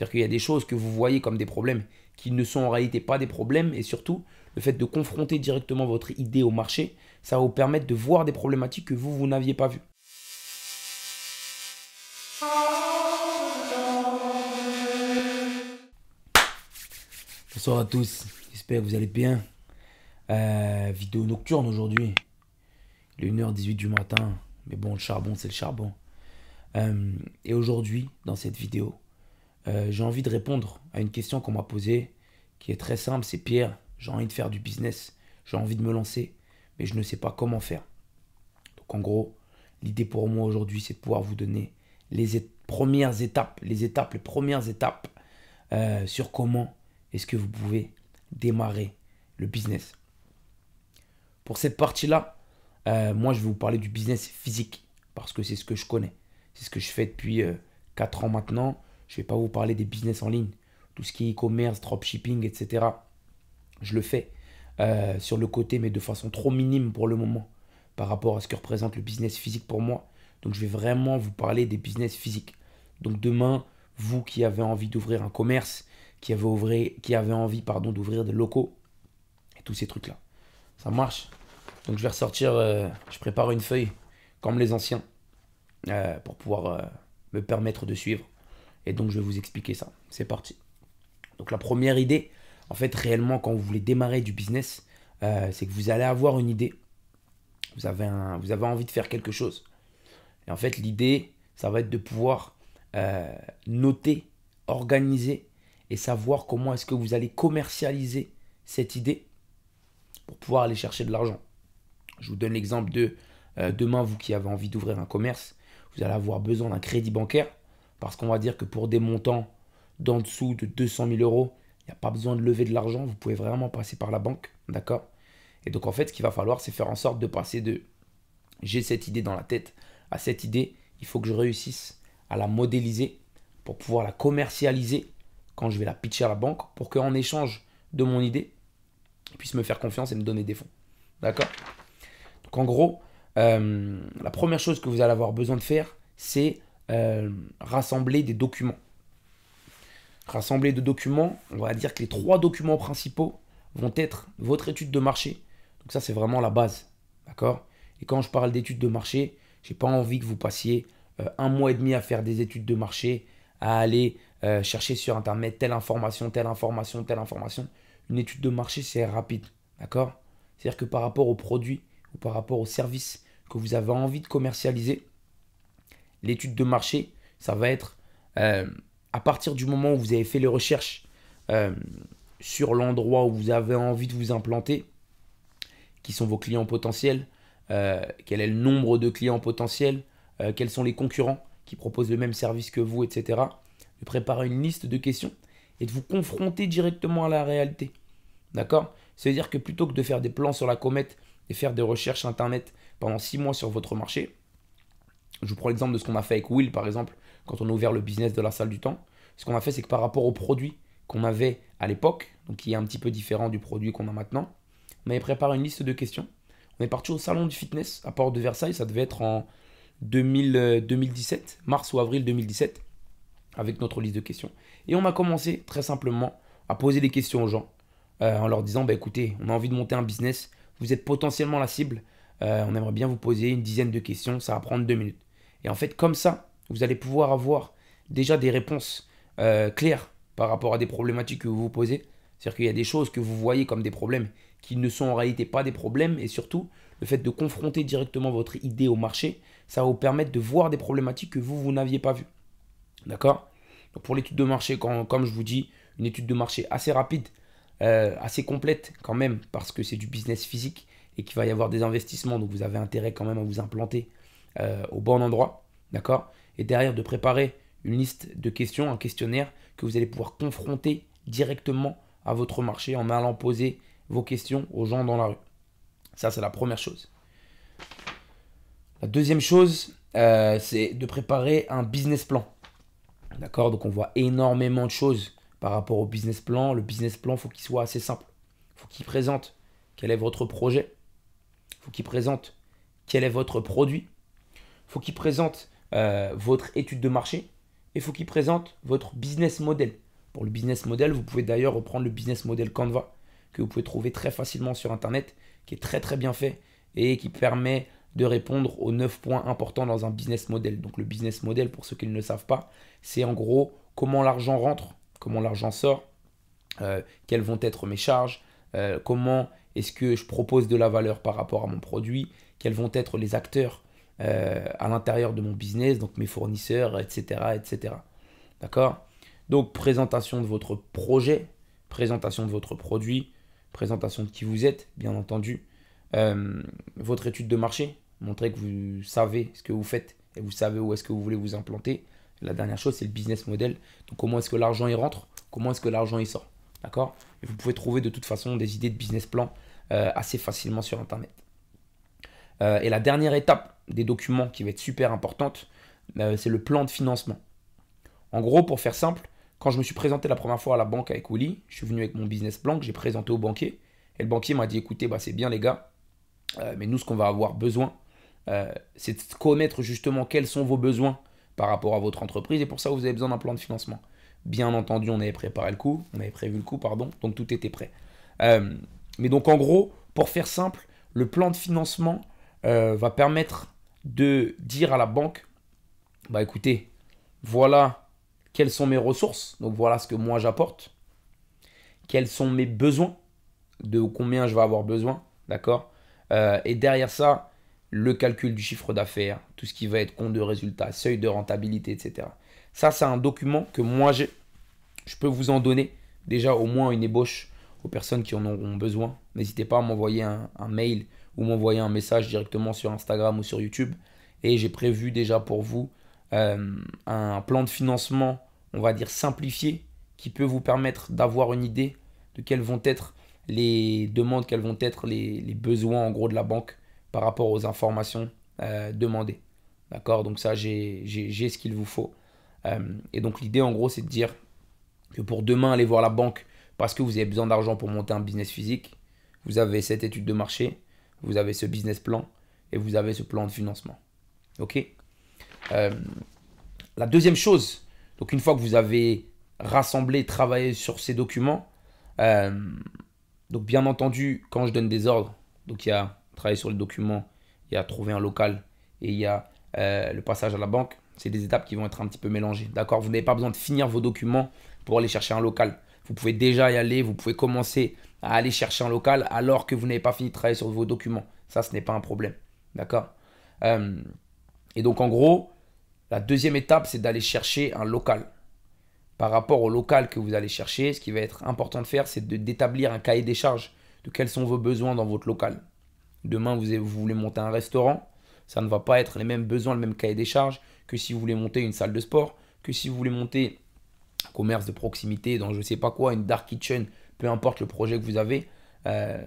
C'est-à-dire qu'il y a des choses que vous voyez comme des problèmes qui ne sont en réalité pas des problèmes. Et surtout, le fait de confronter directement votre idée au marché, ça va vous permettre de voir des problématiques que vous, vous n'aviez pas vues. Bonsoir à tous, j'espère que vous allez bien. Euh, vidéo nocturne aujourd'hui. Il est 1h18 du matin, mais bon, le charbon, c'est le charbon. Euh, et aujourd'hui, dans cette vidéo, euh, j'ai envie de répondre à une question qu'on m'a posée, qui est très simple, c'est Pierre, j'ai envie de faire du business, j'ai envie de me lancer, mais je ne sais pas comment faire. Donc en gros, l'idée pour moi aujourd'hui, c'est de pouvoir vous donner les premières étapes, les étapes, les premières étapes euh, sur comment est-ce que vous pouvez démarrer le business. Pour cette partie-là, euh, moi je vais vous parler du business physique parce que c'est ce que je connais. C'est ce que je fais depuis 4 ans maintenant. Je ne vais pas vous parler des business en ligne, tout ce qui est e-commerce, dropshipping, etc. Je le fais euh, sur le côté, mais de façon trop minime pour le moment par rapport à ce que représente le business physique pour moi. Donc je vais vraiment vous parler des business physiques. Donc demain, vous qui avez envie d'ouvrir un commerce, qui avez, qui envie pardon, d'ouvrir des locaux, et tous ces trucs-là. Ça marche? Donc je vais ressortir, euh, je prépare une feuille comme les anciens euh, pour pouvoir me permettre de suivre. Et donc, je vais vous expliquer ça. C'est parti. Donc, la première idée, en fait, réellement, quand vous voulez démarrer du business, euh, c'est que vous allez avoir une idée. Vous avez, envie de faire quelque chose. Et en fait, l'idée, ça va être de pouvoir euh, noter, organiser et savoir comment est-ce que vous allez commercialiser cette idée pour pouvoir aller chercher de l'argent. Je vous donne l'exemple de euh, demain, vous qui avez envie d'ouvrir un commerce, vous allez avoir besoin d'un crédit bancaire parce qu'on va dire que pour des montants d'en dessous de 200 000 euros, il n'y a pas besoin de lever de l'argent. Vous pouvez vraiment passer par la banque. D'accord? Et donc, en fait, ce qu'il va falloir, c'est faire en sorte de passer de j'ai cette idée dans la tête à cette idée. Il faut que je réussisse à la modéliser pour pouvoir la commercialiser quand je vais la pitcher à la banque pour qu'en échange de mon idée, ils puissent me faire confiance et me donner des fonds. D'accord? Donc, en gros, euh, la première chose que vous allez avoir besoin de faire, c'est euh, rassembler des documents. Rassembler des documents, on va dire que les trois documents principaux vont être votre étude de marché. Donc ça, c'est vraiment la base. D'accord? Et quand je parle d'études de marché, j'ai pas envie que vous passiez euh, un mois et demi à faire des études de marché, à aller euh, chercher sur Internet telle information, telle information, telle information. Une étude de marché, c'est rapide. D'accord? C'est-à-dire que par rapport aux produits ou par rapport aux services que vous avez envie de commercialiser, l'étude de marché, ça va être euh, à partir du moment où vous avez fait les recherches euh, sur l'endroit où vous avez envie de vous implanter, qui sont vos clients potentiels, euh, quel est le nombre de clients potentiels, quels sont les concurrents qui proposent le même service que vous, etc. De préparer une liste de questions et de vous confronter directement à la réalité. D'accord? C'est-à-dire que plutôt que de faire des plans sur la comète et faire des recherches internet pendant six mois sur votre marché, je vous prends l'exemple de ce qu'on a fait avec Will, par exemple, quand on a ouvert le business de la salle du temps. Ce qu'on a fait, c'est que par rapport au produit qu'on avait à l'époque, qui est un petit peu différent du produit qu'on a maintenant, on avait préparé une liste de questions. On est parti au salon du fitness à Port de Versailles, ça devait être en 2017, euh, mars ou avril 2017, avec notre liste de questions. Et on a commencé très simplement à poser des questions aux gens euh, en leur disant bah, écoutez, on a envie de monter un business, vous êtes potentiellement la cible, euh, on aimerait bien vous poser une dizaine de questions, ça va prendre deux minutes. Et en fait, comme ça, vous allez pouvoir avoir déjà des réponses euh, claires par rapport à des problématiques que vous vous posez. C'est-à-dire qu'il y a des choses que vous voyez comme des problèmes qui ne sont en réalité pas des problèmes. Et surtout, le fait de confronter directement votre idée au marché, ça va vous permettre de voir des problématiques que vous, vous n'aviez pas vues. D'accord? Donc pour l'étude de marché, comme je vous dis, une étude de marché assez rapide, euh, assez complète quand même, parce que c'est du business physique et qu'il va y avoir des investissements. Donc vous avez intérêt quand même à vous implanter euh, au bon endroit, d'accord? Et derrière de préparer une liste de questions, un questionnaire que vous allez pouvoir confronter directement à votre marché en allant poser vos questions aux gens dans la rue. Ça, c'est la première chose. La deuxième chose, euh, c'est de préparer un business plan. D'accord? Donc on voit énormément de choses par rapport au business plan. Le business plan, il faut qu'il soit assez simple. Il faut qu'il présente quel est votre projet. Il faut qu'il présente quel est votre produit faut qu'il présente euh, votre étude de marché. il faut qu'il présente votre business model. Pour le business model, vous pouvez d'ailleurs reprendre le business model Canva que vous pouvez trouver très facilement sur Internet, qui est très très bien fait et qui permet de répondre aux 9 points importants dans un business model. Donc le business model, pour ceux qui ne le savent pas, c'est en gros comment l'argent rentre, comment l'argent sort, euh, quelles vont être mes charges, euh, comment est-ce que je propose de la valeur par rapport à mon produit, quels vont être les acteurs euh, à l'intérieur de mon business, donc mes fournisseurs, etc. etc. D'accord? Donc présentation de votre projet, présentation de votre produit, présentation de qui vous êtes, bien entendu, euh, votre étude de marché, montrer que vous savez ce que vous faites et vous savez où est-ce que vous voulez vous implanter. La dernière chose, c'est le business model. Donc comment est-ce que l'argent y rentre, comment est-ce que l'argent y sort? D'accord? Vous pouvez trouver de toute façon des idées de business plan euh, assez facilement sur Internet. Euh, et la dernière étape des documents qui va être super importante, c'est le plan de financement. En gros, pour faire simple, quand je me suis présenté la première fois à la banque avec Willy, je suis venu avec mon business plan que j'ai présenté au banquier. Et le banquier m'a dit écoutez, bah, c'est bien les gars, euh, mais nous, ce qu'on va avoir besoin, euh, c'est de connaître justement quels sont vos besoins par rapport à votre entreprise. Et pour ça, vous avez besoin d'un plan de financement. Bien entendu, on avait préparé le coup, on avait prévu le coup, pardon, donc tout était prêt. Euh, mais donc en gros, pour faire simple, le plan de financement va permettre de dire à la banque, bah écoutez, voilà quelles sont mes ressources, donc voilà ce que moi j'apporte, quels sont mes besoins, de combien je vais avoir besoin, d'accord? Euh, et derrière ça, le calcul du chiffre d'affaires, tout ce qui va être compte de résultat, seuil de rentabilité, etc. Ça, c'est un document que moi, j'ai. Je peux vous en donner déjà au moins une ébauche aux personnes qui en auront besoin. N'hésitez pas à m'envoyer un, mail ou m'envoyer un message directement sur Instagram ou sur YouTube. Et j'ai prévu déjà pour vous euh, un plan de financement, on va dire simplifié, qui peut vous permettre d'avoir une idée de quels vont être les demandes, quels vont être les, besoins en gros de la banque par rapport aux informations euh, demandées. D'accord? Donc ça, j'ai ce qu'il vous faut. Euh, et donc l'idée en gros, c'est de dire que pour demain aller voir la banque parce que vous avez besoin d'argent pour monter un business physique, vous avez cette étude de marché, vous avez ce business plan et vous avez ce plan de financement. Ok? Euh, La deuxième chose, donc une fois que vous avez rassemblé, travaillé sur ces documents, donc bien entendu, quand je donne des ordres, donc il y a travailler sur le document, il y a trouver un local et il y a euh, le passage à la banque, c'est des étapes qui vont être un petit peu mélangées. D'accord? Vous n'avez pas besoin de finir vos documents pour aller chercher un local. Vous pouvez déjà y aller, vous pouvez commencer à aller chercher un local alors que vous n'avez pas fini de travailler sur vos documents. Ça, ce n'est pas un problème. D'accord euh, Et donc en gros, la deuxième étape, c'est d'aller chercher un local par rapport au local que vous allez chercher, ce qui va être important de faire, c'est d'établir un cahier des charges de quels sont vos besoins dans votre local. Demain, vous, vous voulez monter un restaurant, ça ne va pas être les mêmes besoins, le même cahier des charges que si vous voulez monter une salle de sport, que si vous voulez monter commerce de proximité dans je ne sais pas quoi, une dark kitchen, peu importe le projet que vous avez. Euh,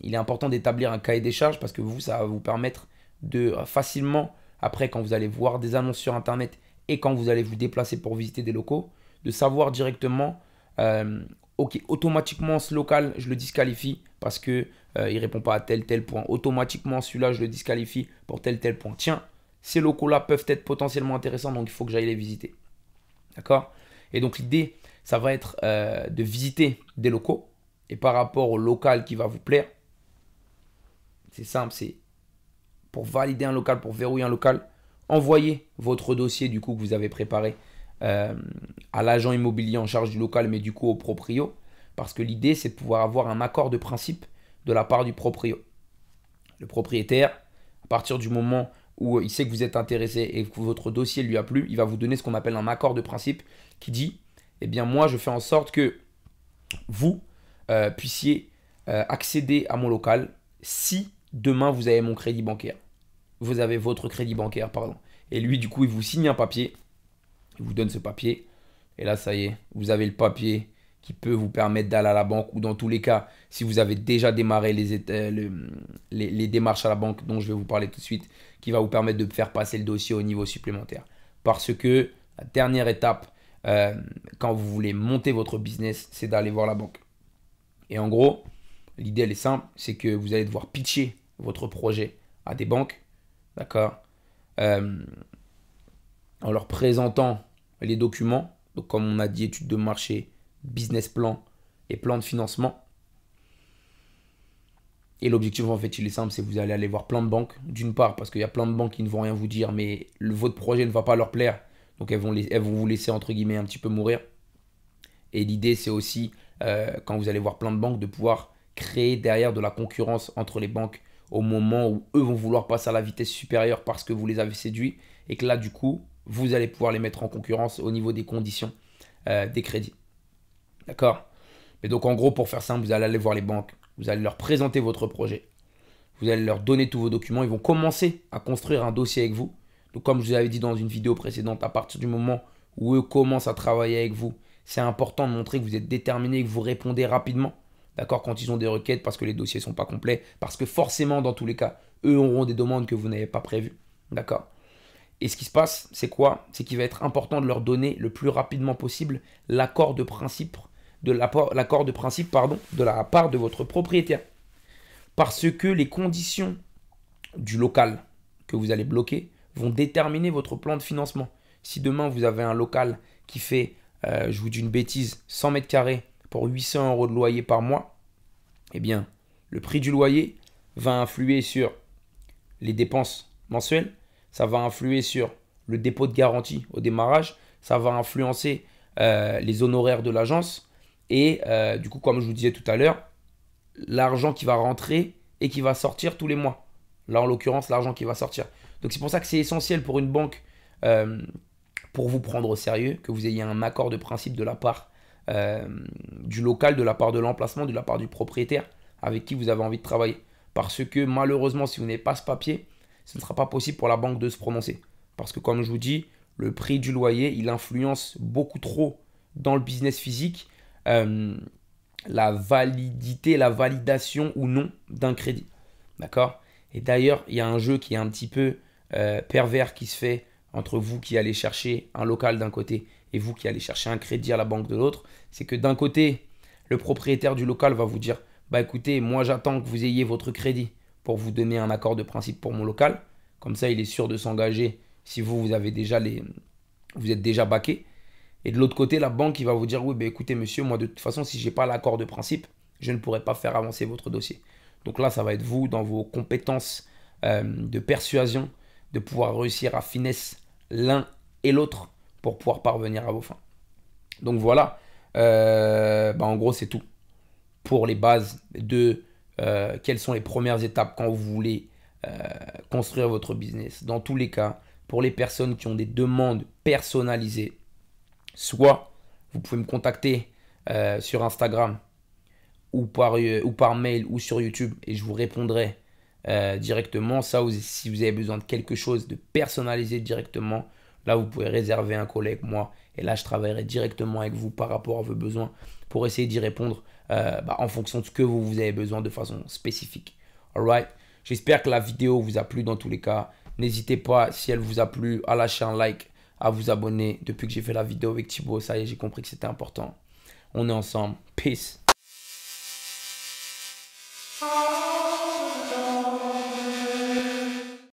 il est important d'établir un cahier des charges parce que vous, ça va vous permettre de euh, facilement, après quand vous allez voir des annonces sur Internet et quand vous allez vous déplacer pour visiter des locaux, de savoir directement, euh, ok, automatiquement ce local, je le disqualifie parce que euh, il répond pas à tel tel point. Automatiquement celui-là, je le disqualifie pour tel tel point. Tiens, ces locaux-là peuvent être potentiellement intéressants, donc il faut que j'aille les visiter. D'accord? Et donc l'idée, ça va être euh, de visiter des locaux. Et par rapport au local qui va vous plaire, c'est simple, c'est pour valider un local, pour verrouiller un local, envoyez votre dossier du coup que vous avez préparé euh, à l'agent immobilier en charge du local, mais du coup au proprio. Parce que l'idée, c'est de pouvoir avoir un accord de principe de la part du proprio. Le propriétaire, à partir du moment où il sait que vous êtes intéressé et que votre dossier lui a plu, il va vous donner ce qu'on appelle un accord de principe qui dit, eh bien moi, je fais en sorte que vous euh, puissiez euh, accéder à mon local si demain vous avez mon crédit bancaire. Vous avez votre crédit bancaire, pardon. Et lui, du coup, il vous signe un papier il vous donne ce papier. Et là, ça y est, vous avez le papier qui peut vous permettre d'aller à la banque ou dans tous les cas, si vous avez déjà démarré les, les, démarches à la banque dont je vais vous parler tout de suite, qui va vous permettre de faire passer le dossier au niveau supplémentaire. Parce que la dernière étape, euh, quand vous voulez monter votre business, c'est d'aller voir la banque. Et en gros, l'idée elle est simple, c'est que vous allez devoir pitcher votre projet à des banques, d'accord euh, en leur présentant les documents. Donc, comme on a dit, études de marché, business plan et plan de financement. Et l'objectif, en fait, il est simple, c'est vous allez aller voir plein de banques. D'une part, parce qu'il y a plein de banques qui ne vont rien vous dire, mais votre projet ne va pas leur plaire. Donc, elles vont, les, elles vont vous laisser, entre guillemets, un petit peu mourir. Et l'idée, c'est aussi, euh, quand vous allez voir plein de banques, de pouvoir créer derrière de la concurrence entre les banques au moment où eux vont vouloir passer à la vitesse supérieure parce que vous les avez séduits. Et que là, du coup, vous allez pouvoir les mettre en concurrence au niveau des conditions euh, des crédits. D'accord? Mais donc, en gros, pour faire simple, vous allez aller voir les banques vous allez leur présenter votre projet. Vous allez leur donner tous vos documents. Ils vont commencer à construire un dossier avec vous. Donc, comme je vous avais dit dans une vidéo précédente, à partir du moment où eux commencent à travailler avec vous, c'est important de montrer que vous êtes déterminé que vous répondez rapidement. D'accord? Quand ils ont des requêtes parce que les dossiers ne sont pas complets. Parce que forcément, dans tous les cas, eux auront des demandes que vous n'avez pas prévues. D'accord? Et ce qui se passe, c'est quoi? C'est qu'il va être important de leur donner le plus rapidement possible l'accord de principe de l'accord de principe pardon, de la part de votre propriétaire. Parce que les conditions du local que vous allez bloquer vont déterminer votre plan de financement. Si demain vous avez un local qui fait, euh, je vous dis une bêtise, 100 mètres carrés pour 800 euros de loyer par mois, eh bien, le prix du loyer va influer sur les dépenses mensuelles, ça va influer sur le dépôt de garantie au démarrage, ça va influencer euh, les honoraires de l'agence, et euh, du coup, comme je vous disais tout à l'heure, l'argent qui va rentrer et qui va sortir tous les mois. Là, en l'occurrence, l'argent qui va sortir. Donc c'est pour ça que c'est essentiel pour une banque, euh, pour vous prendre au sérieux, que vous ayez un accord de principe de la part euh, du local, de la part de l'emplacement, de la part du propriétaire avec qui vous avez envie de travailler. Parce que malheureusement, si vous n'avez pas ce papier, ce ne sera pas possible pour la banque de se prononcer. Parce que comme je vous dis, le prix du loyer, il influence beaucoup trop dans le business physique euh, la validité, la validation ou non d'un crédit. D'accord? Et d'ailleurs, il y a un jeu qui est un petit peu euh, pervers qui se fait entre vous qui allez chercher un local d'un côté et vous qui allez chercher un crédit à la banque de l'autre. C'est que d'un côté, le propriétaire du local va vous dire Bah écoutez, moi j'attends que vous ayez votre crédit pour vous donner un accord de principe pour mon local. Comme ça, il est sûr de s'engager si vous, vous avez déjà les. Vous êtes déjà baqué. Et de l'autre côté, la banque qui va vous dire, oui, ben écoutez, monsieur, moi, de toute façon, si je n'ai pas l'accord de principe, je ne pourrai pas faire avancer votre dossier. Donc là, ça va être vous, dans vos compétences euh, de persuasion, de pouvoir réussir à finesse l'un et l'autre pour pouvoir parvenir à vos fins. Donc voilà, euh, ben, en gros, c'est tout pour les bases de euh, quelles sont les premières étapes quand vous voulez construire votre business. Dans tous les cas, pour les personnes qui ont des demandes personnalisées, Soit vous pouvez me contacter euh, sur Instagram ou par, euh, ou par mail ou sur YouTube et je vous répondrai euh, directement. Ça, si vous avez besoin de quelque chose de personnalisé directement, là, vous pouvez réserver un collègue, moi. Et là, je travaillerai directement avec vous par rapport à vos besoins pour essayer d'y répondre bah, en fonction de ce que vous, vous avez besoin de façon spécifique. Alright J'espère que la vidéo vous a plu dans tous les cas. N'hésitez pas, si elle vous a plu, à lâcher un like à vous abonner. Depuis que j'ai fait la vidéo avec Thibaut, ça y est, j'ai compris que c'était important. On est ensemble. Peace.